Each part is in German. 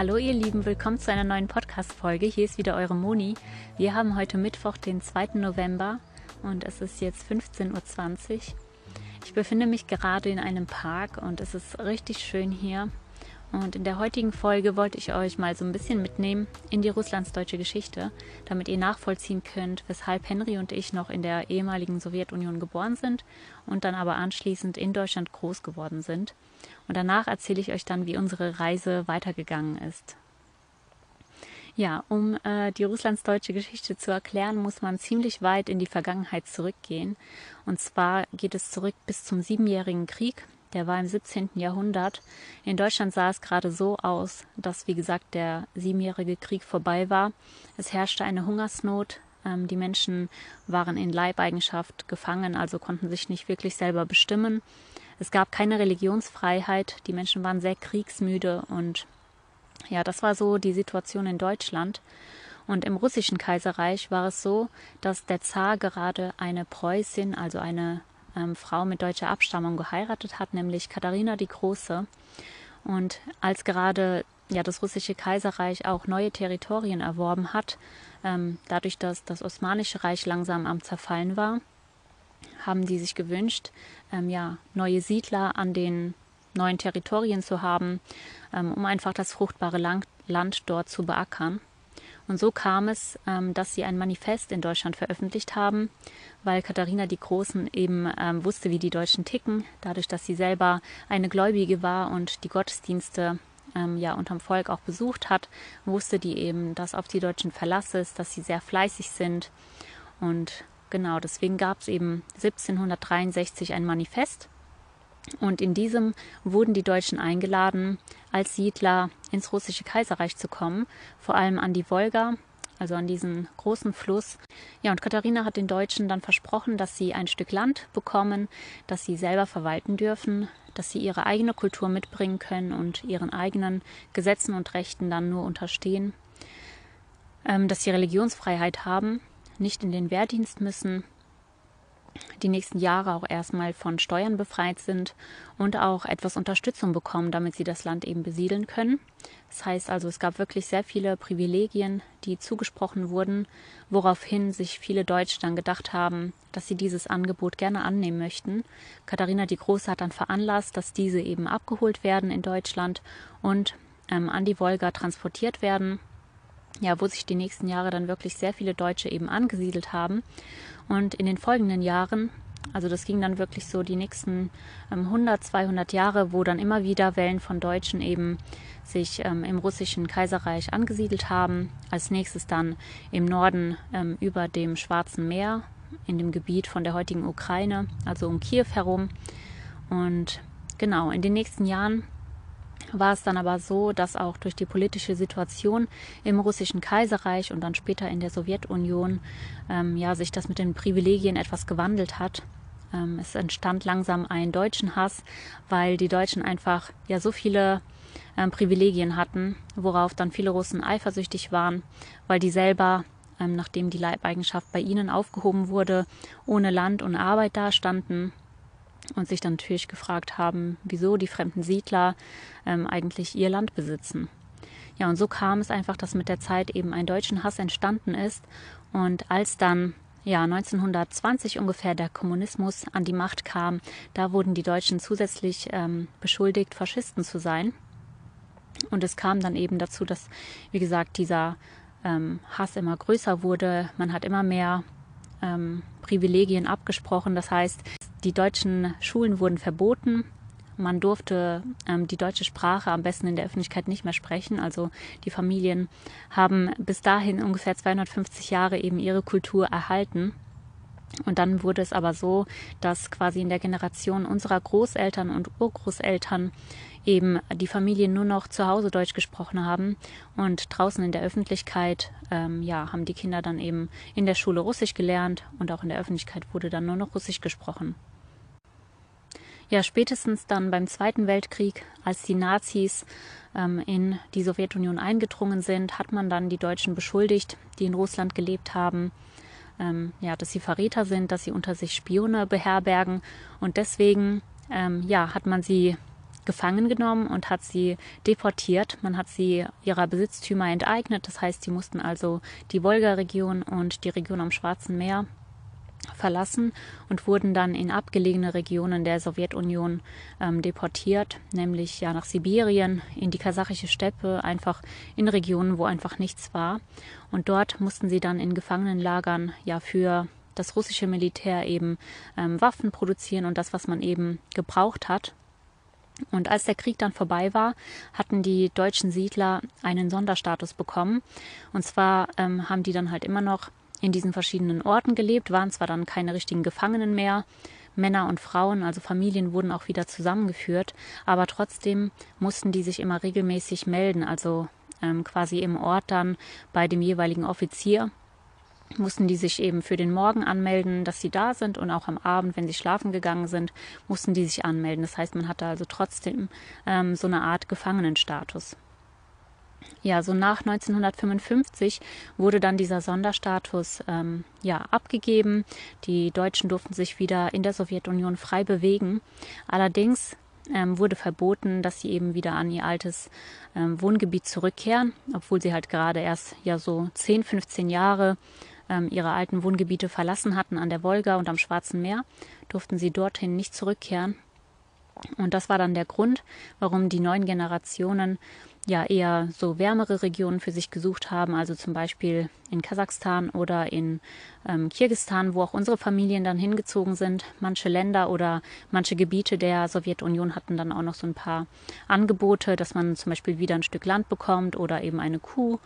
Hallo ihr Lieben, willkommen zu einer neuen Podcast-Folge. Hier ist wieder eure Moni. Wir haben heute Mittwoch, den 2. November und es ist jetzt 15.20 Uhr. Ich befinde mich gerade in einem Park und es ist richtig schön hier. Und in der heutigen Folge wollte ich euch mal so ein bisschen mitnehmen in die russlandsdeutsche Geschichte, damit ihr nachvollziehen könnt, weshalb Henry und ich noch in der ehemaligen Sowjetunion geboren sind und dann aber anschließend in Deutschland groß geworden sind. Und danach erzähle ich euch dann, wie unsere Reise weitergegangen ist. Ja, um äh, die russlandsdeutsche Geschichte zu erklären, muss man ziemlich weit in die Vergangenheit zurückgehen. Und zwar geht es zurück bis zum Siebenjährigen Krieg, der war im 17. Jahrhundert. In Deutschland sah es gerade so aus, dass, wie gesagt, der Siebenjährige Krieg vorbei war. Es herrschte eine Hungersnot. Ähm, die Menschen waren in Leibeigenschaft gefangen, also konnten sich nicht wirklich selber bestimmen. Es gab keine Religionsfreiheit. Die Menschen waren sehr kriegsmüde und ja, das war so die Situation in Deutschland. Und im russischen Kaiserreich war es so, dass der Zar gerade eine Preußin, also eine ähm, Frau mit deutscher Abstammung geheiratet hat, nämlich Katharina die Große. Und als gerade ja, das russische Kaiserreich auch neue Territorien erworben hat, ähm, dadurch, dass das Osmanische Reich langsam am Zerfallen war, haben die sich gewünscht, ähm, ja, neue Siedler an den neuen Territorien zu haben, ähm, um einfach das fruchtbare Land, Land dort zu beackern. Und so kam es, ähm, dass sie ein Manifest in Deutschland veröffentlicht haben, weil Katharina die Großen eben ähm, wusste, wie die Deutschen ticken, dadurch, dass sie selber eine Gläubige war und die Gottesdienste ähm, ja unterm Volk auch besucht hat, wusste die eben, dass auf die Deutschen Verlass ist, dass sie sehr fleißig sind. Und genau deswegen gab es eben 1763 ein Manifest und in diesem wurden die Deutschen eingeladen, als Siedler ins russische Kaiserreich zu kommen, vor allem an die Wolga, also an diesen großen Fluss. Ja, und Katharina hat den Deutschen dann versprochen, dass sie ein Stück Land bekommen, das sie selber verwalten dürfen, dass sie ihre eigene Kultur mitbringen können und ihren eigenen Gesetzen und Rechten dann nur unterstehen, ähm, dass sie Religionsfreiheit haben, nicht in den Wehrdienst müssen die nächsten Jahre auch erstmal von Steuern befreit sind und auch etwas Unterstützung bekommen, damit sie das Land eben besiedeln können. Das heißt also, es gab wirklich sehr viele Privilegien, die zugesprochen wurden, woraufhin sich viele Deutsche dann gedacht haben, dass sie dieses Angebot gerne annehmen möchten. Katharina die Große hat dann veranlasst, dass diese eben abgeholt werden in Deutschland und ähm, an die Wolga transportiert werden ja, wo sich die nächsten Jahre dann wirklich sehr viele Deutsche eben angesiedelt haben. Und in den folgenden Jahren, also das ging dann wirklich so die nächsten ähm, 100, 200 Jahre, wo dann immer wieder Wellen von Deutschen eben sich ähm, im russischen Kaiserreich angesiedelt haben. Als nächstes dann im Norden ähm, über dem Schwarzen Meer, in dem Gebiet von der heutigen Ukraine, also um Kiew herum. Und genau, in den nächsten Jahren war es dann aber so, dass auch durch die politische Situation im russischen Kaiserreich und dann später in der Sowjetunion ähm, ja sich das mit den Privilegien etwas gewandelt hat. Ähm, es entstand langsam ein deutschen Hass, weil die Deutschen einfach ja so viele ähm, Privilegien hatten, worauf dann viele Russen eifersüchtig waren, weil die selber ähm, nachdem die Leibeigenschaft bei ihnen aufgehoben wurde, ohne Land und Arbeit dastanden und sich dann natürlich gefragt haben, wieso die fremden Siedler ähm, eigentlich ihr Land besitzen. Ja, und so kam es einfach, dass mit der Zeit eben ein deutschen Hass entstanden ist. Und als dann ja 1920 ungefähr der Kommunismus an die Macht kam, da wurden die Deutschen zusätzlich ähm, beschuldigt, Faschisten zu sein. Und es kam dann eben dazu, dass, wie gesagt, dieser ähm, Hass immer größer wurde. Man hat immer mehr ähm, Privilegien abgesprochen. Das heißt, die deutschen Schulen wurden verboten. Man durfte ähm, die deutsche Sprache am besten in der Öffentlichkeit nicht mehr sprechen. Also die Familien haben bis dahin ungefähr 250 Jahre eben ihre Kultur erhalten. Und dann wurde es aber so, dass quasi in der Generation unserer Großeltern und Urgroßeltern eben die Familien nur noch zu Hause Deutsch gesprochen haben und draußen in der Öffentlichkeit, ähm, ja, haben die Kinder dann eben in der Schule Russisch gelernt und auch in der Öffentlichkeit wurde dann nur noch Russisch gesprochen. Ja, spätestens dann beim Zweiten Weltkrieg, als die Nazis ähm, in die Sowjetunion eingedrungen sind, hat man dann die Deutschen beschuldigt, die in Russland gelebt haben, ähm, ja, dass sie Verräter sind, dass sie unter sich Spione beherbergen und deswegen ähm, ja, hat man sie gefangen genommen und hat sie deportiert. Man hat sie ihrer Besitztümer enteignet. Das heißt, sie mussten also die Wolga-Region und die Region am Schwarzen Meer verlassen und wurden dann in abgelegene Regionen der Sowjetunion ähm, deportiert, nämlich ja nach Sibirien, in die kasachische Steppe, einfach in Regionen, wo einfach nichts war. Und dort mussten sie dann in Gefangenenlagern ja für das russische Militär eben ähm, Waffen produzieren und das, was man eben gebraucht hat. Und als der Krieg dann vorbei war, hatten die deutschen Siedler einen Sonderstatus bekommen. Und zwar ähm, haben die dann halt immer noch in diesen verschiedenen Orten gelebt, waren zwar dann keine richtigen Gefangenen mehr, Männer und Frauen, also Familien wurden auch wieder zusammengeführt, aber trotzdem mussten die sich immer regelmäßig melden, also ähm, quasi im Ort dann bei dem jeweiligen Offizier mussten die sich eben für den Morgen anmelden, dass sie da sind und auch am Abend, wenn sie schlafen gegangen sind, mussten die sich anmelden. Das heißt, man hatte also trotzdem ähm, so eine Art Gefangenenstatus. Ja, so nach 1955 wurde dann dieser Sonderstatus ähm, ja, abgegeben. Die Deutschen durften sich wieder in der Sowjetunion frei bewegen. Allerdings ähm, wurde verboten, dass sie eben wieder an ihr altes ähm, Wohngebiet zurückkehren, obwohl sie halt gerade erst ja so 10, 15 Jahre ähm, ihre alten Wohngebiete verlassen hatten an der Wolga und am Schwarzen Meer, durften sie dorthin nicht zurückkehren. Und das war dann der Grund, warum die neuen Generationen ja eher so wärmere Regionen für sich gesucht haben, also zum Beispiel in Kasachstan oder in ähm, Kirgistan, wo auch unsere Familien dann hingezogen sind. Manche Länder oder manche Gebiete der Sowjetunion hatten dann auch noch so ein paar Angebote, dass man zum Beispiel wieder ein Stück Land bekommt oder eben eine Kuh.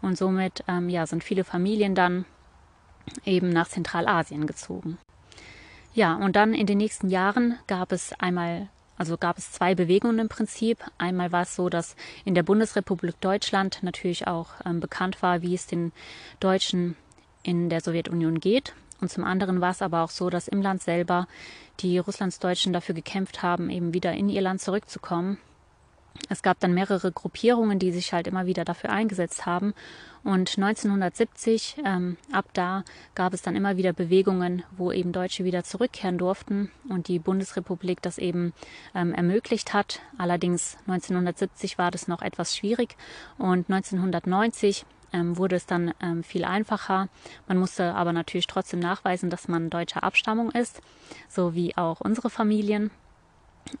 Und somit ähm, ja, sind viele Familien dann eben nach Zentralasien gezogen. Ja, und dann in den nächsten Jahren gab es einmal, also gab es zwei Bewegungen im Prinzip. Einmal war es so, dass in der Bundesrepublik Deutschland natürlich auch ähm, bekannt war, wie es den Deutschen in der Sowjetunion geht. Und zum anderen war es aber auch so, dass im Land selber die Russlandsdeutschen dafür gekämpft haben, eben wieder in ihr Land zurückzukommen. Es gab dann mehrere Gruppierungen, die sich halt immer wieder dafür eingesetzt haben. Und 1970, ähm, ab da gab es dann immer wieder Bewegungen, wo eben Deutsche wieder zurückkehren durften und die Bundesrepublik das eben ähm, ermöglicht hat. Allerdings 1970 war das noch etwas schwierig und 1990 ähm, wurde es dann ähm, viel einfacher. Man musste aber natürlich trotzdem nachweisen, dass man deutscher Abstammung ist, so wie auch unsere Familien.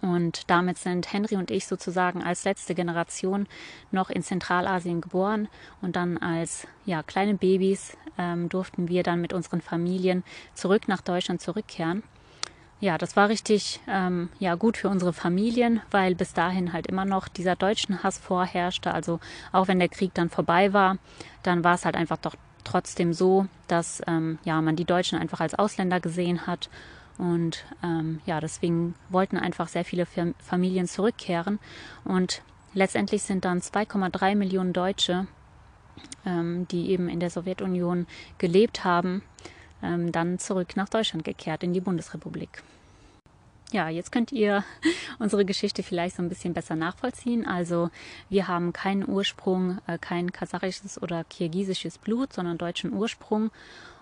Und damit sind Henry und ich sozusagen als letzte Generation noch in Zentralasien geboren. Und dann als ja, kleine Babys ähm, durften wir dann mit unseren Familien zurück nach Deutschland zurückkehren. Ja, das war richtig ähm, ja, gut für unsere Familien, weil bis dahin halt immer noch dieser deutschen Hass vorherrschte. Also auch wenn der Krieg dann vorbei war, dann war es halt einfach doch trotzdem so, dass ähm, ja, man die Deutschen einfach als Ausländer gesehen hat und ähm, ja, deswegen wollten einfach sehr viele Familien zurückkehren. Und letztendlich sind dann 2,3 Millionen Deutsche, ähm, die eben in der Sowjetunion gelebt haben, ähm, dann zurück nach Deutschland gekehrt, in die Bundesrepublik. Ja, jetzt könnt ihr unsere Geschichte vielleicht so ein bisschen besser nachvollziehen. Also wir haben keinen Ursprung, äh, kein kasachisches oder kirgisisches Blut, sondern deutschen Ursprung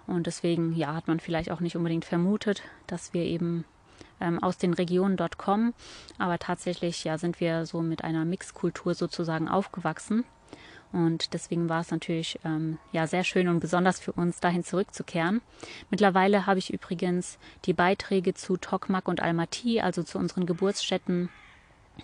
und deswegen ja, hat man vielleicht auch nicht unbedingt vermutet, dass wir eben ähm, aus den Regionen dort kommen. Aber tatsächlich ja, sind wir so mit einer Mixkultur sozusagen aufgewachsen. Und deswegen war es natürlich ähm, ja sehr schön und besonders für uns, dahin zurückzukehren. Mittlerweile habe ich übrigens die Beiträge zu Tokmak und Almaty, also zu unseren Geburtsstätten,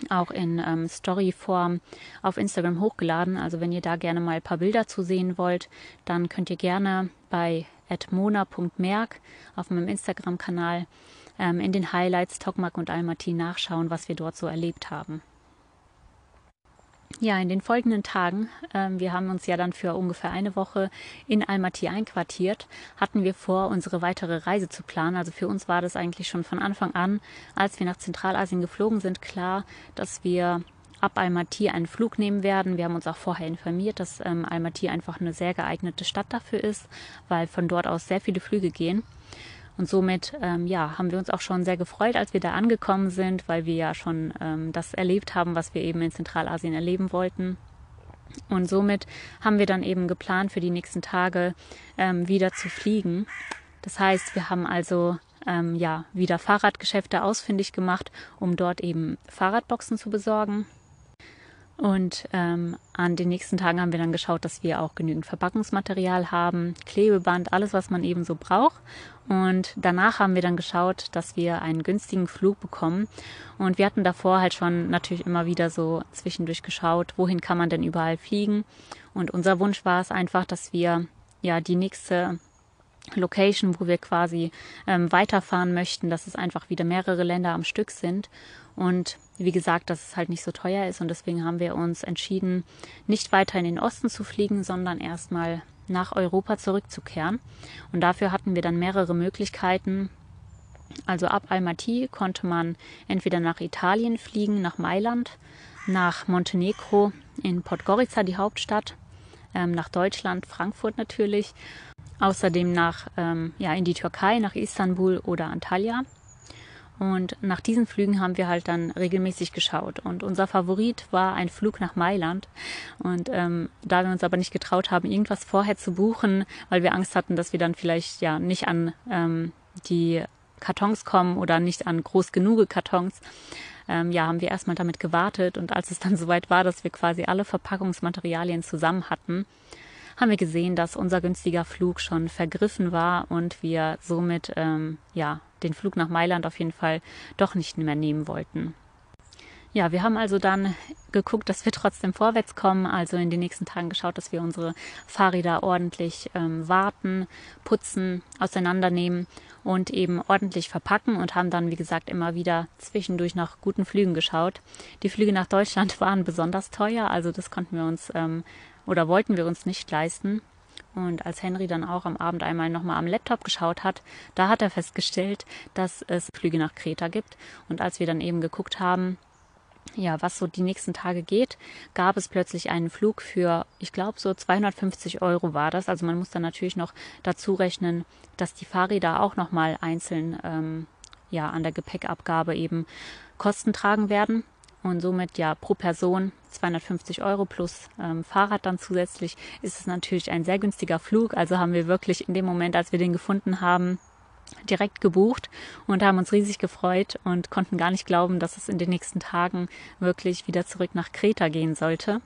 auch in ähm, Storyform auf Instagram hochgeladen. Also wenn ihr da gerne mal ein paar Bilder zu sehen wollt, dann könnt ihr gerne bei mona.merk auf meinem Instagram-Kanal ähm, in den Highlights Tokmak und Almaty nachschauen, was wir dort so erlebt haben. Ja, in den folgenden Tagen, ähm, wir haben uns ja dann für ungefähr eine Woche in Almaty einquartiert, hatten wir vor, unsere weitere Reise zu planen. Also für uns war das eigentlich schon von Anfang an, als wir nach Zentralasien geflogen sind, klar, dass wir ab Almaty einen Flug nehmen werden. Wir haben uns auch vorher informiert, dass ähm, Almaty einfach eine sehr geeignete Stadt dafür ist, weil von dort aus sehr viele Flüge gehen. Und somit ähm, ja, haben wir uns auch schon sehr gefreut, als wir da angekommen sind, weil wir ja schon ähm, das erlebt haben, was wir eben in Zentralasien erleben wollten. Und somit haben wir dann eben geplant, für die nächsten Tage ähm, wieder zu fliegen. Das heißt, wir haben also ähm, ja wieder Fahrradgeschäfte ausfindig gemacht, um dort eben Fahrradboxen zu besorgen. Und ähm, an den nächsten Tagen haben wir dann geschaut, dass wir auch genügend Verpackungsmaterial haben, Klebeband, alles, was man eben so braucht. Und danach haben wir dann geschaut, dass wir einen günstigen Flug bekommen. Und wir hatten davor halt schon natürlich immer wieder so zwischendurch geschaut, wohin kann man denn überall fliegen. Und unser Wunsch war es einfach, dass wir ja die nächste Location, wo wir quasi ähm, weiterfahren möchten, dass es einfach wieder mehrere Länder am Stück sind. Und wie gesagt, dass es halt nicht so teuer ist. Und deswegen haben wir uns entschieden, nicht weiter in den Osten zu fliegen, sondern erstmal nach Europa zurückzukehren. Und dafür hatten wir dann mehrere Möglichkeiten. Also ab Almaty konnte man entweder nach Italien fliegen, nach Mailand, nach Montenegro, in Podgorica, die Hauptstadt, ähm, nach Deutschland, Frankfurt natürlich, außerdem nach, ähm, ja, in die Türkei, nach Istanbul oder Antalya. Und nach diesen Flügen haben wir halt dann regelmäßig geschaut. Und unser Favorit war ein Flug nach Mailand. Und ähm, da wir uns aber nicht getraut haben, irgendwas vorher zu buchen, weil wir Angst hatten, dass wir dann vielleicht ja nicht an ähm, die Kartons kommen oder nicht an groß genug Kartons, ähm, ja, haben wir erstmal damit gewartet. Und als es dann soweit war, dass wir quasi alle Verpackungsmaterialien zusammen hatten, haben wir gesehen, dass unser günstiger Flug schon vergriffen war und wir somit ähm, ja den Flug nach Mailand auf jeden Fall doch nicht mehr nehmen wollten. Ja, wir haben also dann geguckt, dass wir trotzdem vorwärts kommen, also in den nächsten Tagen geschaut, dass wir unsere Fahrräder ordentlich ähm, warten, putzen, auseinandernehmen und eben ordentlich verpacken und haben dann, wie gesagt, immer wieder zwischendurch nach guten Flügen geschaut. Die Flüge nach Deutschland waren besonders teuer, also das konnten wir uns ähm, oder wollten wir uns nicht leisten. Und als Henry dann auch am Abend einmal nochmal am Laptop geschaut hat, da hat er festgestellt, dass es Flüge nach Kreta gibt. Und als wir dann eben geguckt haben, ja, was so die nächsten Tage geht, gab es plötzlich einen Flug für, ich glaube, so 250 Euro war das. Also man muss dann natürlich noch dazu rechnen, dass die Fahrräder auch nochmal einzeln ähm, ja, an der Gepäckabgabe eben Kosten tragen werden und somit ja pro Person 250 Euro plus ähm, Fahrrad dann zusätzlich ist es natürlich ein sehr günstiger Flug. Also haben wir wirklich in dem Moment, als wir den gefunden haben, direkt gebucht und haben uns riesig gefreut und konnten gar nicht glauben, dass es in den nächsten Tagen wirklich wieder zurück nach Kreta gehen sollte.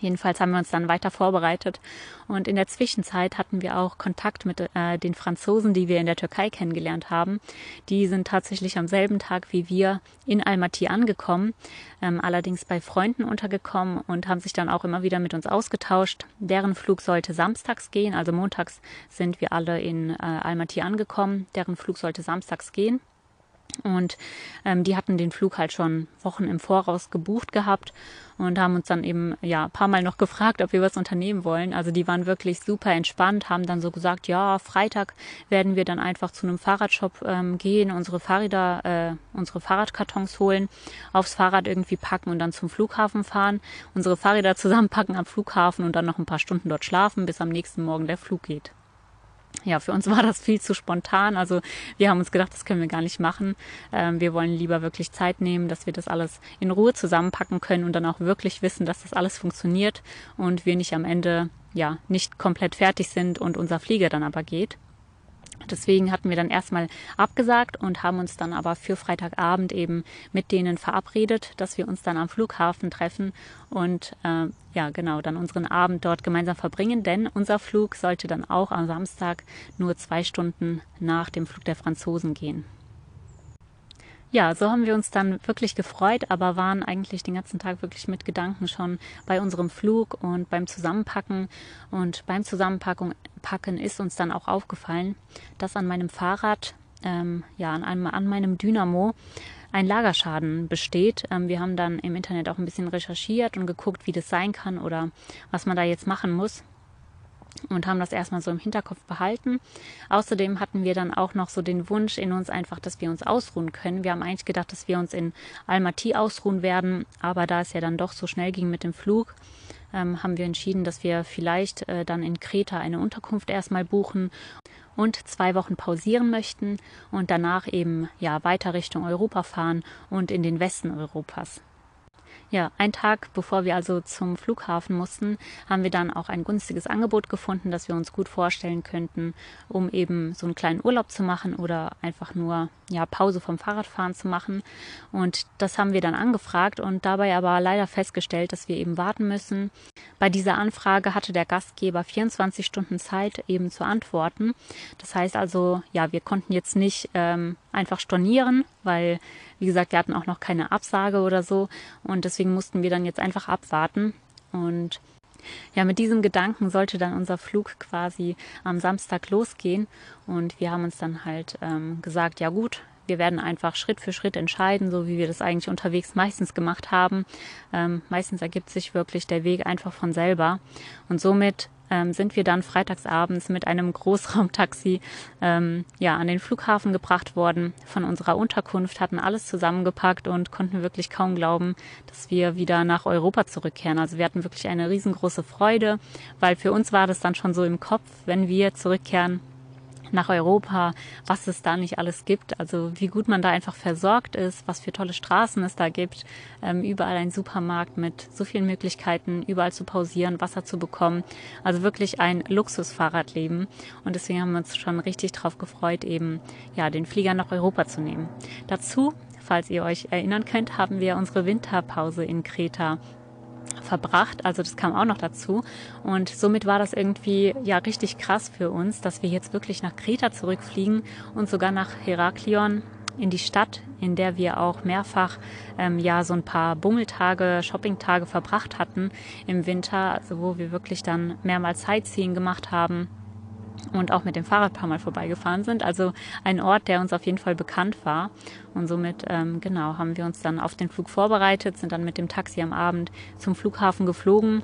Jedenfalls haben wir uns dann weiter vorbereitet und in der Zwischenzeit hatten wir auch Kontakt mit äh, den Franzosen, die wir in der Türkei kennengelernt haben. Die sind tatsächlich am selben Tag wie wir in Almaty angekommen, ähm, allerdings bei Freunden untergekommen und haben sich dann auch immer wieder mit uns ausgetauscht. Deren Flug sollte samstags gehen, also montags sind wir alle in äh, Almaty angekommen. Deren Flug sollte samstags gehen. Und ähm, die hatten den Flug halt schon Wochen im Voraus gebucht gehabt und haben uns dann eben ja ein paar Mal noch gefragt, ob wir was unternehmen wollen. Also die waren wirklich super entspannt, haben dann so gesagt, ja, Freitag werden wir dann einfach zu einem Fahrradshop ähm, gehen, unsere Fahrräder, äh, unsere Fahrradkartons holen, aufs Fahrrad irgendwie packen und dann zum Flughafen fahren, unsere Fahrräder zusammenpacken am Flughafen und dann noch ein paar Stunden dort schlafen, bis am nächsten Morgen der Flug geht ja, für uns war das viel zu spontan. Also wir haben uns gedacht, das können wir gar nicht machen. Ähm, wir wollen lieber wirklich Zeit nehmen, dass wir das alles in Ruhe zusammenpacken können und dann auch wirklich wissen, dass das alles funktioniert und wir nicht am Ende ja nicht komplett fertig sind und unser Flieger dann aber geht. Deswegen hatten wir dann erstmal abgesagt und haben uns dann aber für Freitagabend eben mit denen verabredet, dass wir uns dann am Flughafen treffen und äh, ja genau dann unseren Abend dort gemeinsam verbringen, denn unser Flug sollte dann auch am Samstag nur zwei Stunden nach dem Flug der Franzosen gehen ja, so haben wir uns dann wirklich gefreut, aber waren eigentlich den ganzen Tag wirklich mit Gedanken schon bei unserem Flug und beim Zusammenpacken. Und beim Zusammenpacken Packen ist uns dann auch aufgefallen, dass an meinem Fahrrad, ähm, ja, an, einem, an meinem Dynamo ein Lagerschaden besteht. Ähm, wir haben dann im Internet auch ein bisschen recherchiert und geguckt, wie das sein kann oder was man da jetzt machen muss und haben das erstmal so im Hinterkopf behalten. Außerdem hatten wir dann auch noch so den Wunsch in uns einfach, dass wir uns ausruhen können. Wir haben eigentlich gedacht, dass wir uns in Almaty ausruhen werden, aber da es ja dann doch so schnell ging mit dem Flug, ähm, haben wir entschieden, dass wir vielleicht äh, dann in Kreta eine Unterkunft erstmal buchen und zwei Wochen pausieren möchten und danach eben ja weiter Richtung Europa fahren und in den Westen Europas. Ja, einen Tag bevor wir also zum Flughafen mussten, haben wir dann auch ein günstiges Angebot gefunden, das wir uns gut vorstellen könnten, um eben so einen kleinen Urlaub zu machen oder einfach nur ja, Pause vom Fahrradfahren zu machen. Und das haben wir dann angefragt und dabei aber leider festgestellt, dass wir eben warten müssen. Bei dieser Anfrage hatte der Gastgeber 24 Stunden Zeit eben zu antworten. Das heißt also, ja, wir konnten jetzt nicht ähm, einfach stornieren, weil, wie gesagt, wir hatten auch noch keine Absage oder so. Und deswegen mussten wir dann jetzt einfach abwarten. Und ja, mit diesem Gedanken sollte dann unser Flug quasi am Samstag losgehen. Und wir haben uns dann halt ähm, gesagt, ja gut, wir werden einfach Schritt für Schritt entscheiden, so wie wir das eigentlich unterwegs meistens gemacht haben. Ähm, meistens ergibt sich wirklich der Weg einfach von selber. Und somit ähm, sind wir dann freitagsabends mit einem Großraumtaxi ähm, ja, an den Flughafen gebracht worden von unserer Unterkunft, hatten alles zusammengepackt und konnten wirklich kaum glauben, dass wir wieder nach Europa zurückkehren. Also wir hatten wirklich eine riesengroße Freude, weil für uns war das dann schon so im Kopf, wenn wir zurückkehren, nach Europa, was es da nicht alles gibt. Also wie gut man da einfach versorgt ist, was für tolle Straßen es da gibt. Ähm, überall ein Supermarkt mit so vielen Möglichkeiten, überall zu pausieren, Wasser zu bekommen. Also wirklich ein Luxusfahrradleben. Und deswegen haben wir uns schon richtig drauf gefreut, eben ja den Flieger nach Europa zu nehmen. Dazu falls ihr euch erinnern könnt, haben wir unsere Winterpause in Kreta verbracht. Also das kam auch noch dazu. Und somit war das irgendwie ja richtig krass für uns, dass wir jetzt wirklich nach Kreta zurückfliegen und sogar nach Heraklion in die Stadt, in der wir auch mehrfach ähm, ja so ein paar Bummeltage, Shoppingtage verbracht hatten im Winter, also wo wir wirklich dann mehrmals Sightseeing gemacht haben und auch mit dem Fahrrad ein paar Mal vorbeigefahren sind. Also ein Ort, der uns auf jeden Fall bekannt war. Und somit, ähm, genau, haben wir uns dann auf den Flug vorbereitet, sind dann mit dem Taxi am Abend zum Flughafen geflogen.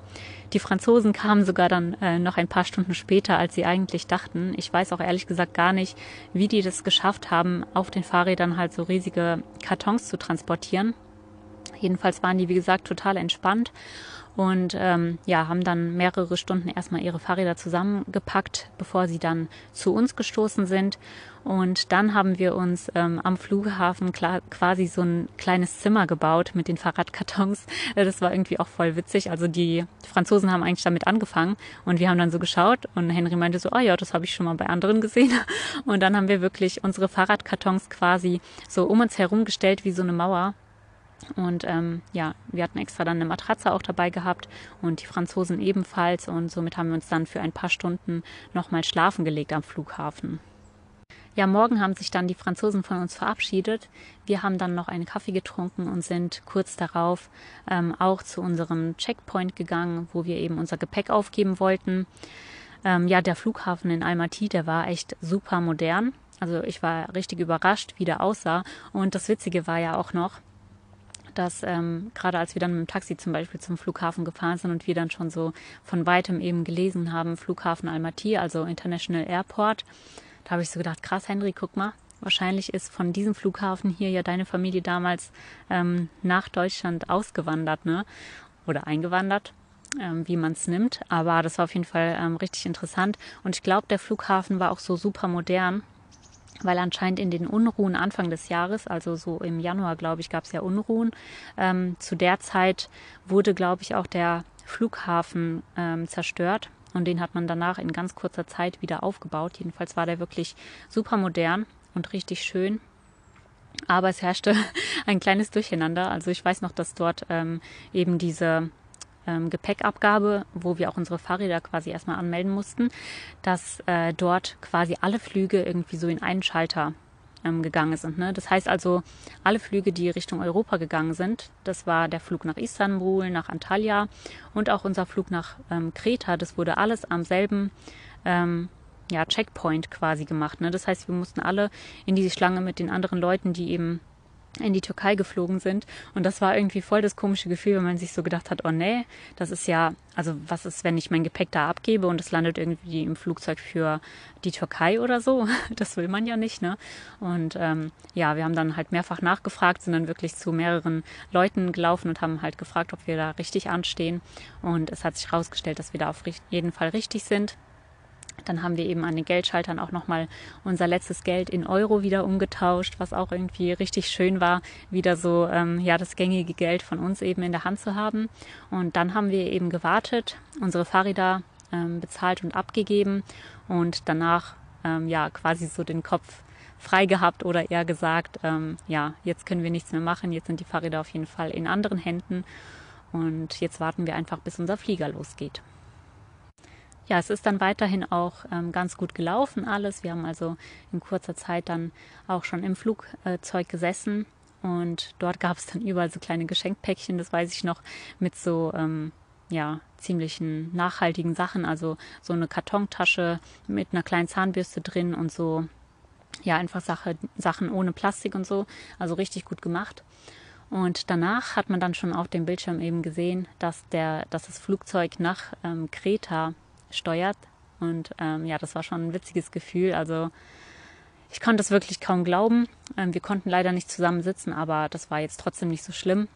Die Franzosen kamen sogar dann äh, noch ein paar Stunden später, als sie eigentlich dachten. Ich weiß auch ehrlich gesagt gar nicht, wie die das geschafft haben, auf den Fahrrädern halt so riesige Kartons zu transportieren. Jedenfalls waren die, wie gesagt, total entspannt und ähm, ja, haben dann mehrere Stunden erstmal ihre Fahrräder zusammengepackt, bevor sie dann zu uns gestoßen sind. Und dann haben wir uns ähm, am Flughafen quasi so ein kleines Zimmer gebaut mit den Fahrradkartons. Das war irgendwie auch voll witzig. Also die Franzosen haben eigentlich damit angefangen und wir haben dann so geschaut und Henry meinte so, oh ja, das habe ich schon mal bei anderen gesehen. Und dann haben wir wirklich unsere Fahrradkartons quasi so um uns herum gestellt wie so eine Mauer und ähm, ja, wir hatten extra dann eine Matratze auch dabei gehabt und die Franzosen ebenfalls. Und somit haben wir uns dann für ein paar Stunden nochmal schlafen gelegt am Flughafen. Ja, morgen haben sich dann die Franzosen von uns verabschiedet. Wir haben dann noch einen Kaffee getrunken und sind kurz darauf ähm, auch zu unserem Checkpoint gegangen, wo wir eben unser Gepäck aufgeben wollten. Ähm, ja, der Flughafen in Almaty, der war echt super modern. Also ich war richtig überrascht, wie der aussah. Und das Witzige war ja auch noch, dass ähm, gerade als wir dann mit dem Taxi zum Beispiel zum Flughafen gefahren sind und wir dann schon so von weitem eben gelesen haben, Flughafen Almaty, also International Airport, da habe ich so gedacht, krass, Henry, guck mal, wahrscheinlich ist von diesem Flughafen hier ja deine Familie damals ähm, nach Deutschland ausgewandert, ne? Oder eingewandert. Ähm, wie man es nimmt. Aber das war auf jeden Fall ähm, richtig interessant. Und ich glaube, der Flughafen war auch so super modern weil anscheinend in den Unruhen Anfang des Jahres, also so im Januar, glaube ich, gab es ja Unruhen. Ähm, zu der Zeit wurde, glaube ich, auch der Flughafen ähm, zerstört und den hat man danach in ganz kurzer Zeit wieder aufgebaut. Jedenfalls war der wirklich super modern und richtig schön. Aber es herrschte ein kleines Durcheinander. Also ich weiß noch, dass dort ähm, eben diese ähm, Gepäckabgabe, wo wir auch unsere Fahrräder quasi erstmal anmelden mussten, dass äh, dort quasi alle Flüge irgendwie so in einen Schalter ähm, gegangen sind. Ne? Das heißt also, alle Flüge, die Richtung Europa gegangen sind, das war der Flug nach Istanbul, nach Antalya und auch unser Flug nach ähm, Kreta, das wurde alles am selben ähm, ja, Checkpoint quasi gemacht. Ne? Das heißt, wir mussten alle in diese Schlange mit den anderen Leuten, die eben in die Türkei geflogen sind. Und das war irgendwie voll das komische Gefühl, wenn man sich so gedacht hat, oh nee, das ist ja, also was ist, wenn ich mein Gepäck da abgebe und es landet irgendwie im Flugzeug für die Türkei oder so? Das will man ja nicht, ne? Und ähm, ja, wir haben dann halt mehrfach nachgefragt, sind dann wirklich zu mehreren Leuten gelaufen und haben halt gefragt, ob wir da richtig anstehen. Und es hat sich herausgestellt, dass wir da auf jeden Fall richtig sind. Dann haben wir eben an den Geldschaltern auch nochmal unser letztes Geld in Euro wieder umgetauscht, was auch irgendwie richtig schön war, wieder so ähm, ja das gängige Geld von uns eben in der Hand zu haben. Und dann haben wir eben gewartet, unsere Fahrräder ähm, bezahlt und abgegeben und danach ähm, ja quasi so den Kopf frei gehabt oder eher gesagt, ähm, ja, jetzt können wir nichts mehr machen, jetzt sind die Fahrräder auf jeden Fall in anderen Händen und jetzt warten wir einfach, bis unser Flieger losgeht ja, es ist dann weiterhin auch ähm, ganz gut gelaufen alles. Wir haben also in kurzer Zeit dann auch schon im Flugzeug gesessen und dort gab es dann überall so kleine Geschenkpäckchen, das weiß ich noch, mit so ähm, ja, ziemlichen nachhaltigen Sachen, also so eine Kartontasche mit einer kleinen Zahnbürste drin und so, ja, einfach Sache, Sachen ohne Plastik und so, also richtig gut gemacht. Und danach hat man dann schon auf dem Bildschirm eben gesehen, dass, der, dass das Flugzeug nach ähm, Kreta steuert. Und ähm, ja, das war schon ein witziges Gefühl. Also ich konnte es wirklich kaum glauben. Ähm, wir konnten leider nicht zusammen sitzen, aber das war jetzt trotzdem nicht so schlimm.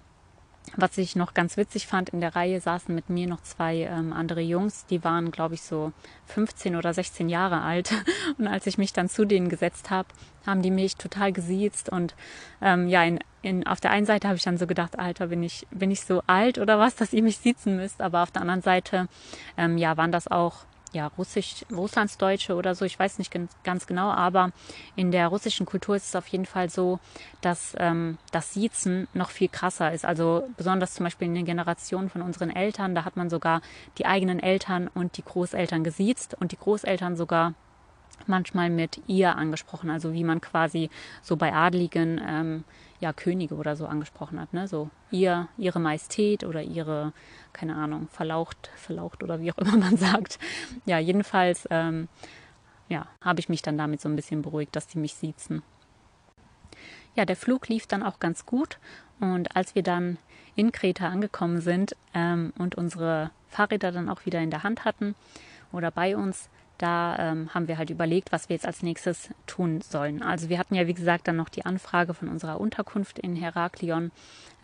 Was ich noch ganz witzig fand, in der Reihe saßen mit mir noch zwei ähm, andere Jungs, die waren, glaube ich, so 15 oder 16 Jahre alt. Und als ich mich dann zu denen gesetzt habe, haben die mich total gesiezt. Und ähm, ja, in, in, auf der einen Seite habe ich dann so gedacht, Alter, bin ich, bin ich so alt oder was, dass ihr mich siezen müsst. Aber auf der anderen Seite, ähm, ja, waren das auch ja, Russisch, Russlandsdeutsche oder so, ich weiß nicht ganz genau, aber in der russischen Kultur ist es auf jeden Fall so, dass ähm, das Siezen noch viel krasser ist. Also besonders zum Beispiel in den Generationen von unseren Eltern, da hat man sogar die eigenen Eltern und die Großeltern gesiezt und die Großeltern sogar manchmal mit ihr angesprochen, also wie man quasi so bei Adligen ähm, ja Könige oder so angesprochen hat, ne? So ihr, ihre Majestät oder ihre, keine Ahnung, verlaucht, verlaucht oder wie auch immer man sagt. Ja, jedenfalls, ähm, ja, habe ich mich dann damit so ein bisschen beruhigt, dass die mich siezen. Ja, der Flug lief dann auch ganz gut und als wir dann in Kreta angekommen sind ähm, und unsere Fahrräder dann auch wieder in der Hand hatten oder bei uns, da ähm, haben wir halt überlegt, was wir jetzt als nächstes tun sollen. Also wir hatten ja, wie gesagt, dann noch die Anfrage von unserer Unterkunft in Heraklion,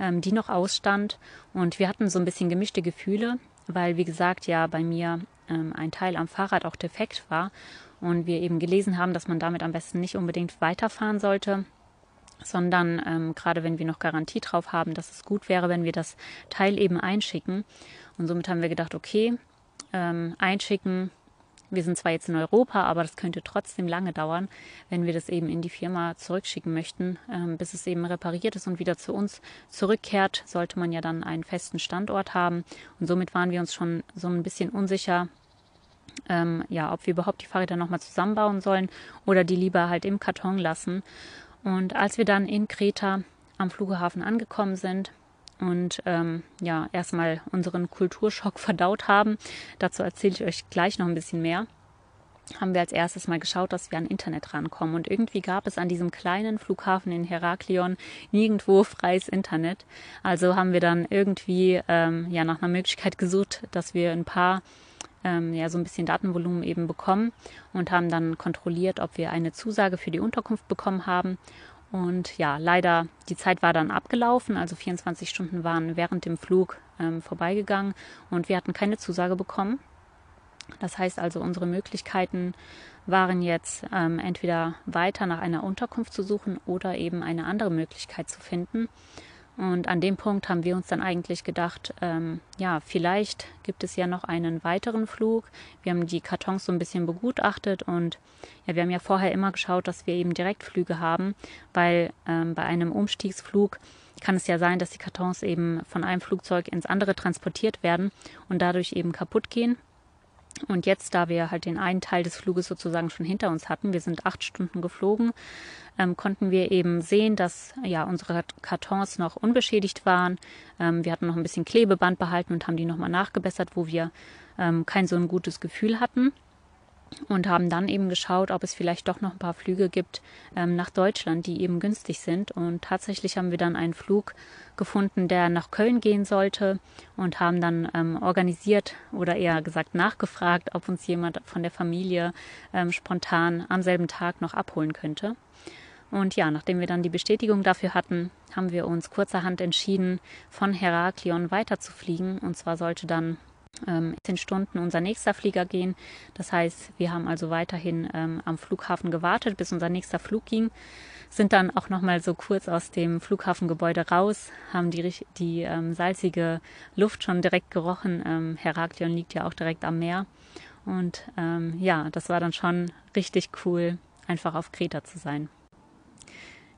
ähm, die noch ausstand. Und wir hatten so ein bisschen gemischte Gefühle, weil, wie gesagt, ja bei mir ähm, ein Teil am Fahrrad auch defekt war. Und wir eben gelesen haben, dass man damit am besten nicht unbedingt weiterfahren sollte sondern ähm, gerade wenn wir noch Garantie drauf haben, dass es gut wäre, wenn wir das Teil eben einschicken. Und somit haben wir gedacht, okay, ähm, einschicken, wir sind zwar jetzt in Europa, aber das könnte trotzdem lange dauern, wenn wir das eben in die Firma zurückschicken möchten, ähm, bis es eben repariert ist und wieder zu uns zurückkehrt, sollte man ja dann einen festen Standort haben. Und somit waren wir uns schon so ein bisschen unsicher, ähm, ja, ob wir überhaupt die Fahrräder nochmal zusammenbauen sollen oder die lieber halt im Karton lassen. Und als wir dann in Kreta am Flughafen angekommen sind, und ähm, ja, erstmal unseren Kulturschock verdaut haben. Dazu erzähle ich euch gleich noch ein bisschen mehr. Haben wir als erstes mal geschaut, dass wir an Internet rankommen. Und irgendwie gab es an diesem kleinen Flughafen in Heraklion nirgendwo freies Internet. Also haben wir dann irgendwie ähm, ja nach einer Möglichkeit gesucht, dass wir ein paar ähm, ja so ein bisschen Datenvolumen eben bekommen und haben dann kontrolliert, ob wir eine Zusage für die Unterkunft bekommen haben und ja, leider, die Zeit war dann abgelaufen, also 24 Stunden waren während dem Flug ähm, vorbeigegangen und wir hatten keine Zusage bekommen. Das heißt also, unsere Möglichkeiten waren jetzt ähm, entweder weiter nach einer Unterkunft zu suchen oder eben eine andere Möglichkeit zu finden. Und an dem Punkt haben wir uns dann eigentlich gedacht, ähm, ja, vielleicht gibt es ja noch einen weiteren Flug. Wir haben die Kartons so ein bisschen begutachtet und ja, wir haben ja vorher immer geschaut, dass wir eben Direktflüge haben, weil ähm, bei einem Umstiegsflug kann es ja sein, dass die Kartons eben von einem Flugzeug ins andere transportiert werden und dadurch eben kaputt gehen. Und jetzt, da wir halt den einen Teil des Fluges sozusagen schon hinter uns hatten, wir sind acht Stunden geflogen, ähm, konnten wir eben sehen, dass ja unsere Kartons noch unbeschädigt waren. Ähm, wir hatten noch ein bisschen Klebeband behalten und haben die nochmal nachgebessert, wo wir ähm, kein so ein gutes Gefühl hatten und haben dann eben geschaut, ob es vielleicht doch noch ein paar Flüge gibt ähm, nach Deutschland, die eben günstig sind. Und tatsächlich haben wir dann einen Flug gefunden, der nach Köln gehen sollte und haben dann ähm, organisiert oder eher gesagt nachgefragt, ob uns jemand von der Familie ähm, spontan am selben Tag noch abholen könnte. Und ja, nachdem wir dann die Bestätigung dafür hatten, haben wir uns kurzerhand entschieden, von Heraklion weiterzufliegen. Und zwar sollte dann ähm, 10 Stunden unser nächster Flieger gehen. Das heißt, wir haben also weiterhin ähm, am Flughafen gewartet, bis unser nächster Flug ging. Sind dann auch nochmal so kurz aus dem Flughafengebäude raus, haben die, die ähm, salzige Luft schon direkt gerochen. Ähm, Heraklion liegt ja auch direkt am Meer. Und ähm, ja, das war dann schon richtig cool, einfach auf Kreta zu sein.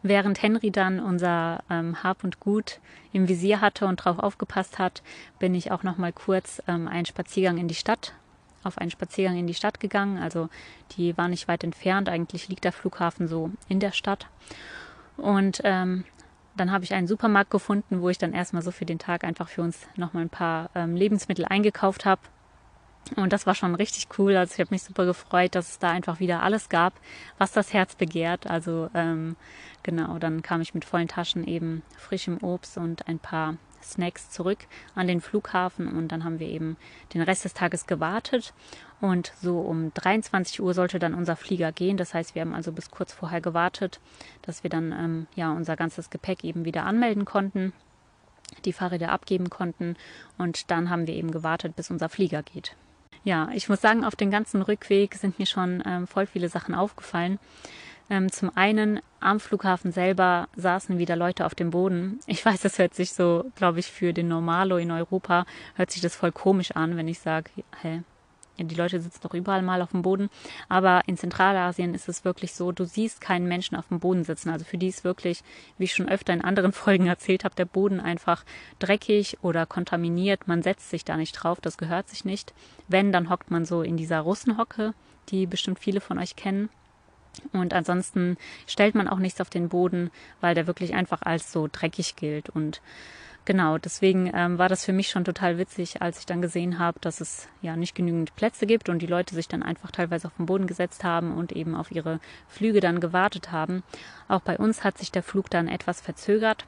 Während Henry dann unser ähm, Hab und Gut im Visier hatte und drauf aufgepasst hat, bin ich auch noch mal kurz ähm, einen Spaziergang in die Stadt, auf einen Spaziergang in die Stadt gegangen. Also die war nicht weit entfernt. Eigentlich liegt der Flughafen so in der Stadt. Und ähm, dann habe ich einen Supermarkt gefunden, wo ich dann erstmal so für den Tag einfach für uns noch mal ein paar ähm, Lebensmittel eingekauft habe und das war schon richtig cool. Also ich habe mich super gefreut, dass es da einfach wieder alles gab, was das Herz begehrt. Also ähm, genau, dann kam ich mit vollen Taschen eben frischem Obst und ein paar Snacks zurück an den Flughafen und dann haben wir eben den Rest des Tages gewartet und so um 23 Uhr sollte dann unser Flieger gehen. Das heißt, wir haben also bis kurz vorher gewartet, dass wir dann ähm, ja unser ganzes Gepäck eben wieder anmelden konnten, die Fahrräder abgeben konnten und dann haben wir eben gewartet, bis unser Flieger geht. Ja, ich muss sagen, auf dem ganzen Rückweg sind mir schon ähm, voll viele Sachen aufgefallen. Ähm, zum einen am Flughafen selber saßen wieder Leute auf dem Boden. Ich weiß, das hört sich so, glaube ich, für den Normalo in Europa, hört sich das voll komisch an, wenn ich sage, hä, die Leute sitzen doch überall mal auf dem Boden. Aber in Zentralasien ist es wirklich so, du siehst keinen Menschen auf dem Boden sitzen. Also für die ist wirklich, wie ich schon öfter in anderen Folgen erzählt habe, der Boden einfach dreckig oder kontaminiert. Man setzt sich da nicht drauf, das gehört sich nicht. Wenn, dann hockt man so in dieser Russenhocke, die bestimmt viele von euch kennen. Und ansonsten stellt man auch nichts auf den Boden, weil der wirklich einfach als so dreckig gilt. Und genau, deswegen ähm, war das für mich schon total witzig, als ich dann gesehen habe, dass es ja nicht genügend Plätze gibt und die Leute sich dann einfach teilweise auf den Boden gesetzt haben und eben auf ihre Flüge dann gewartet haben. Auch bei uns hat sich der Flug dann etwas verzögert.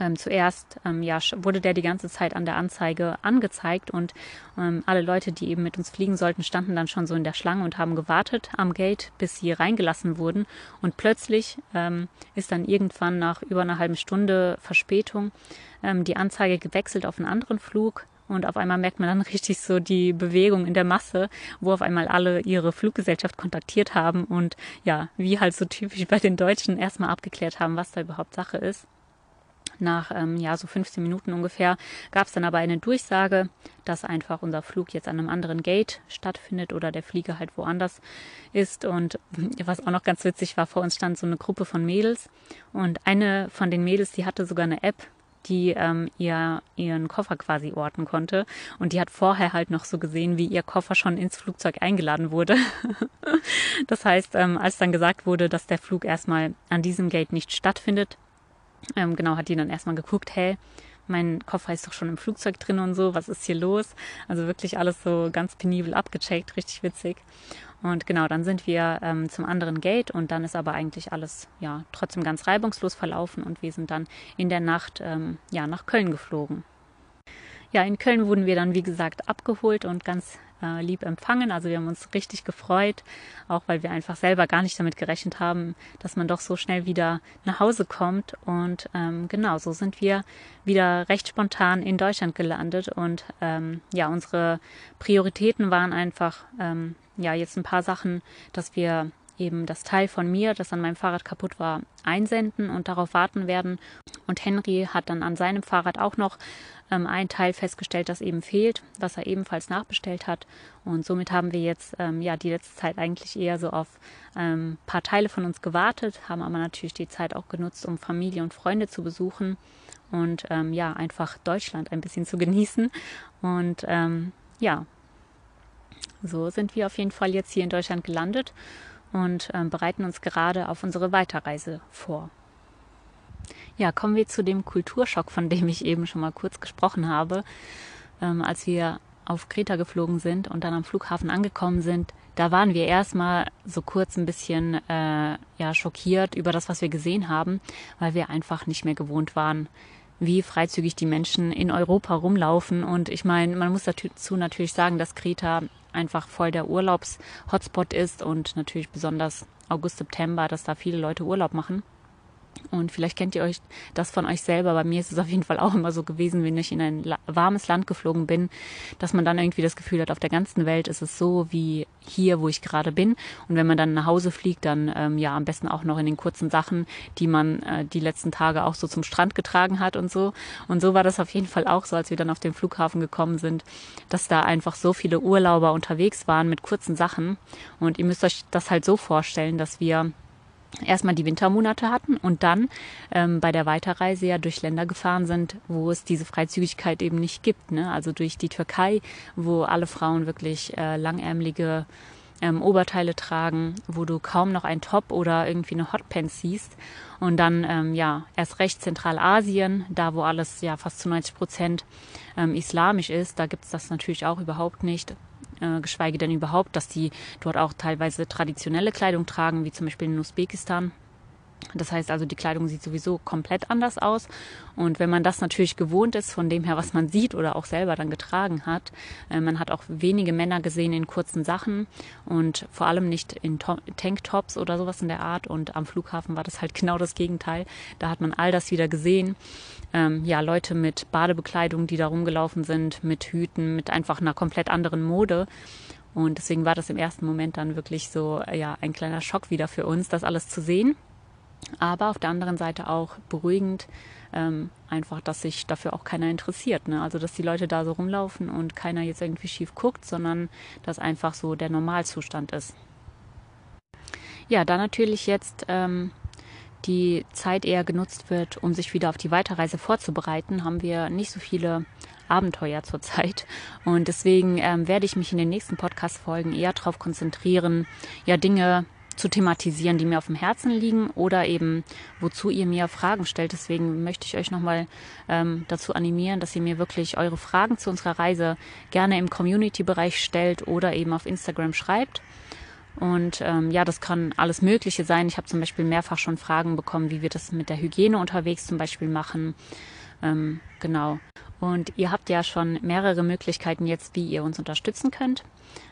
Ähm, zuerst ähm, ja, wurde der die ganze Zeit an der Anzeige angezeigt und ähm, alle Leute, die eben mit uns fliegen sollten, standen dann schon so in der Schlange und haben gewartet am Gate, bis sie reingelassen wurden. Und plötzlich ähm, ist dann irgendwann nach über einer halben Stunde Verspätung ähm, die Anzeige gewechselt auf einen anderen Flug. Und auf einmal merkt man dann richtig so die Bewegung in der Masse, wo auf einmal alle ihre Fluggesellschaft kontaktiert haben und ja, wie halt so typisch bei den Deutschen erstmal abgeklärt haben, was da überhaupt Sache ist. Nach ähm, ja, so 15 Minuten ungefähr gab es dann aber eine Durchsage, dass einfach unser Flug jetzt an einem anderen Gate stattfindet oder der Flieger halt woanders ist. Und was auch noch ganz witzig war, vor uns stand so eine Gruppe von Mädels und eine von den Mädels, die hatte sogar eine App, die ähm, ihr ihren Koffer quasi orten konnte. Und die hat vorher halt noch so gesehen, wie ihr Koffer schon ins Flugzeug eingeladen wurde. das heißt, ähm, als dann gesagt wurde, dass der Flug erstmal an diesem Gate nicht stattfindet, ähm, genau, hat die dann erstmal geguckt, hey, mein Koffer ist doch schon im Flugzeug drin und so, was ist hier los? Also wirklich alles so ganz penibel abgecheckt, richtig witzig. Und genau, dann sind wir ähm, zum anderen Gate und dann ist aber eigentlich alles ja trotzdem ganz reibungslos verlaufen und wir sind dann in der Nacht ähm, ja nach Köln geflogen. Ja, in Köln wurden wir dann wie gesagt abgeholt und ganz äh, lieb empfangen. Also wir haben uns richtig gefreut, auch weil wir einfach selber gar nicht damit gerechnet haben, dass man doch so schnell wieder nach Hause kommt. Und ähm, genau, so sind wir wieder recht spontan in Deutschland gelandet. Und ähm, ja, unsere Prioritäten waren einfach, ähm, ja, jetzt ein paar Sachen, dass wir eben das Teil von mir, das an meinem Fahrrad kaputt war, einsenden und darauf warten werden. Und Henry hat dann an seinem Fahrrad auch noch ähm, ein Teil festgestellt, das eben fehlt, was er ebenfalls nachbestellt hat. Und somit haben wir jetzt ähm, ja die letzte Zeit eigentlich eher so auf ähm, paar Teile von uns gewartet, haben aber natürlich die Zeit auch genutzt, um Familie und Freunde zu besuchen und ähm, ja einfach Deutschland ein bisschen zu genießen. Und ähm, ja, so sind wir auf jeden Fall jetzt hier in Deutschland gelandet und ähm, bereiten uns gerade auf unsere Weiterreise vor. Ja, kommen wir zu dem Kulturschock, von dem ich eben schon mal kurz gesprochen habe. Ähm, als wir auf Kreta geflogen sind und dann am Flughafen angekommen sind, da waren wir erstmal so kurz ein bisschen äh, ja, schockiert über das, was wir gesehen haben, weil wir einfach nicht mehr gewohnt waren, wie freizügig die Menschen in Europa rumlaufen. Und ich meine, man muss dazu natürlich sagen, dass Kreta einfach voll der Urlaubs-Hotspot ist und natürlich besonders August, September, dass da viele Leute Urlaub machen. Und vielleicht kennt ihr euch das von euch selber. Bei mir ist es auf jeden Fall auch immer so gewesen, wenn ich in ein warmes Land geflogen bin, dass man dann irgendwie das Gefühl hat, auf der ganzen Welt ist es so wie hier, wo ich gerade bin. Und wenn man dann nach Hause fliegt, dann ähm, ja am besten auch noch in den kurzen Sachen, die man äh, die letzten Tage auch so zum Strand getragen hat und so. Und so war das auf jeden Fall auch so, als wir dann auf den Flughafen gekommen sind, dass da einfach so viele Urlauber unterwegs waren mit kurzen Sachen. Und ihr müsst euch das halt so vorstellen, dass wir erstmal die Wintermonate hatten und dann ähm, bei der Weiterreise ja durch Länder gefahren sind, wo es diese Freizügigkeit eben nicht gibt. Ne? Also durch die Türkei, wo alle Frauen wirklich äh, langärmelige ähm, Oberteile tragen, wo du kaum noch ein Top oder irgendwie eine Hotpants siehst. Und dann, ähm, ja, erst recht Zentralasien, da wo alles ja fast zu 90 Prozent ähm, islamisch ist, da gibt's das natürlich auch überhaupt nicht äh, geschweige denn überhaupt, dass die dort auch teilweise traditionelle Kleidung tragen, wie zum Beispiel in Usbekistan. Das heißt also, die Kleidung sieht sowieso komplett anders aus. Und wenn man das natürlich gewohnt ist, von dem her, was man sieht oder auch selber dann getragen hat, äh, man hat auch wenige Männer gesehen in kurzen Sachen und vor allem nicht in Tanktops oder sowas in der Art. Und am Flughafen war das halt genau das Gegenteil. Da hat man all das wieder gesehen. Ähm, ja, Leute mit Badebekleidung, die da rumgelaufen sind, mit Hüten, mit einfach einer komplett anderen Mode. Und deswegen war das im ersten Moment dann wirklich so, ja, ein kleiner Schock wieder für uns, das alles zu sehen aber auf der anderen Seite auch beruhigend, ähm, einfach, dass sich dafür auch keiner interessiert. Ne? Also, dass die Leute da so rumlaufen und keiner jetzt irgendwie schief guckt, sondern dass einfach so der Normalzustand ist. Ja, da natürlich jetzt ähm, die Zeit eher genutzt wird, um sich wieder auf die Weiterreise vorzubereiten, haben wir nicht so viele Abenteuer zurzeit. Und deswegen ähm, werde ich mich in den nächsten Podcast-Folgen eher darauf konzentrieren, ja, Dinge zu thematisieren, die mir auf dem Herzen liegen oder eben wozu ihr mir Fragen stellt. Deswegen möchte ich euch nochmal ähm, dazu animieren, dass ihr mir wirklich eure Fragen zu unserer Reise gerne im Community-Bereich stellt oder eben auf Instagram schreibt. Und ähm, ja, das kann alles Mögliche sein. Ich habe zum Beispiel mehrfach schon Fragen bekommen, wie wir das mit der Hygiene unterwegs zum Beispiel machen. Ähm, genau. Und ihr habt ja schon mehrere Möglichkeiten jetzt, wie ihr uns unterstützen könnt.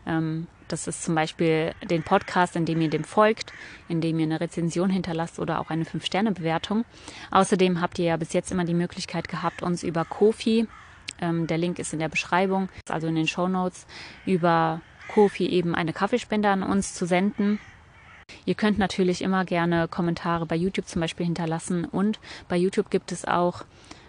Ähm, das ist zum Beispiel den Podcast, in dem ihr dem folgt, in dem ihr eine Rezension hinterlasst oder auch eine 5-Sterne-Bewertung. Außerdem habt ihr ja bis jetzt immer die Möglichkeit gehabt, uns über Kofi, ähm, der Link ist in der Beschreibung, also in den Show Notes, über Kofi eben eine Kaffeespende an uns zu senden. Ihr könnt natürlich immer gerne Kommentare bei YouTube zum Beispiel hinterlassen und bei YouTube gibt es auch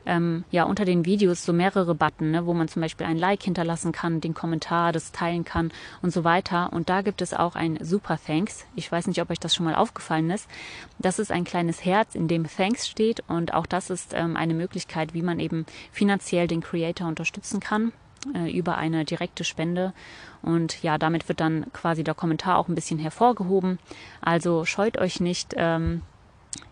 ähm, ja unter den Videos so mehrere Button, ne, wo man zum Beispiel ein Like hinterlassen kann, den Kommentar, das teilen kann und so weiter. Und da gibt es auch ein Super Thanks. Ich weiß nicht, ob euch das schon mal aufgefallen ist. Das ist ein kleines Herz, in dem Thanks steht und auch das ist ähm, eine Möglichkeit, wie man eben finanziell den Creator unterstützen kann äh, über eine direkte Spende. Und ja, damit wird dann quasi der Kommentar auch ein bisschen hervorgehoben. Also scheut euch nicht, ähm,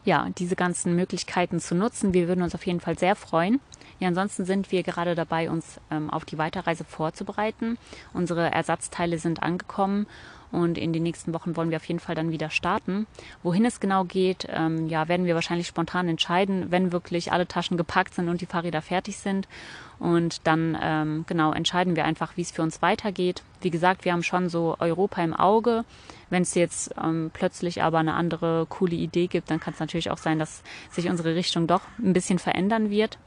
ja, diese ganzen Möglichkeiten zu nutzen. Wir würden uns auf jeden Fall sehr freuen. Ja, ansonsten sind wir gerade dabei, uns ähm, auf die Weiterreise vorzubereiten. Unsere Ersatzteile sind angekommen und in den nächsten Wochen wollen wir auf jeden Fall dann wieder starten. Wohin es genau geht, ähm, ja, werden wir wahrscheinlich spontan entscheiden, wenn wirklich alle Taschen gepackt sind und die Fahrräder fertig sind. Und dann ähm, genau entscheiden wir einfach, wie es für uns weitergeht. Wie gesagt, wir haben schon so Europa im Auge. Wenn es jetzt ähm, plötzlich aber eine andere coole Idee gibt, dann kann es natürlich auch sein, dass sich unsere Richtung doch ein bisschen verändern wird.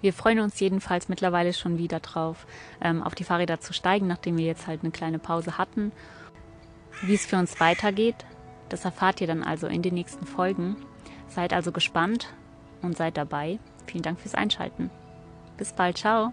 Wir freuen uns jedenfalls mittlerweile schon wieder drauf, ähm, auf die Fahrräder zu steigen, nachdem wir jetzt halt eine kleine Pause hatten. Wie es für uns weitergeht, das erfahrt ihr dann also in den nächsten Folgen. Seid also gespannt und seid dabei. Vielen Dank fürs Einschalten. Bis bald, ciao.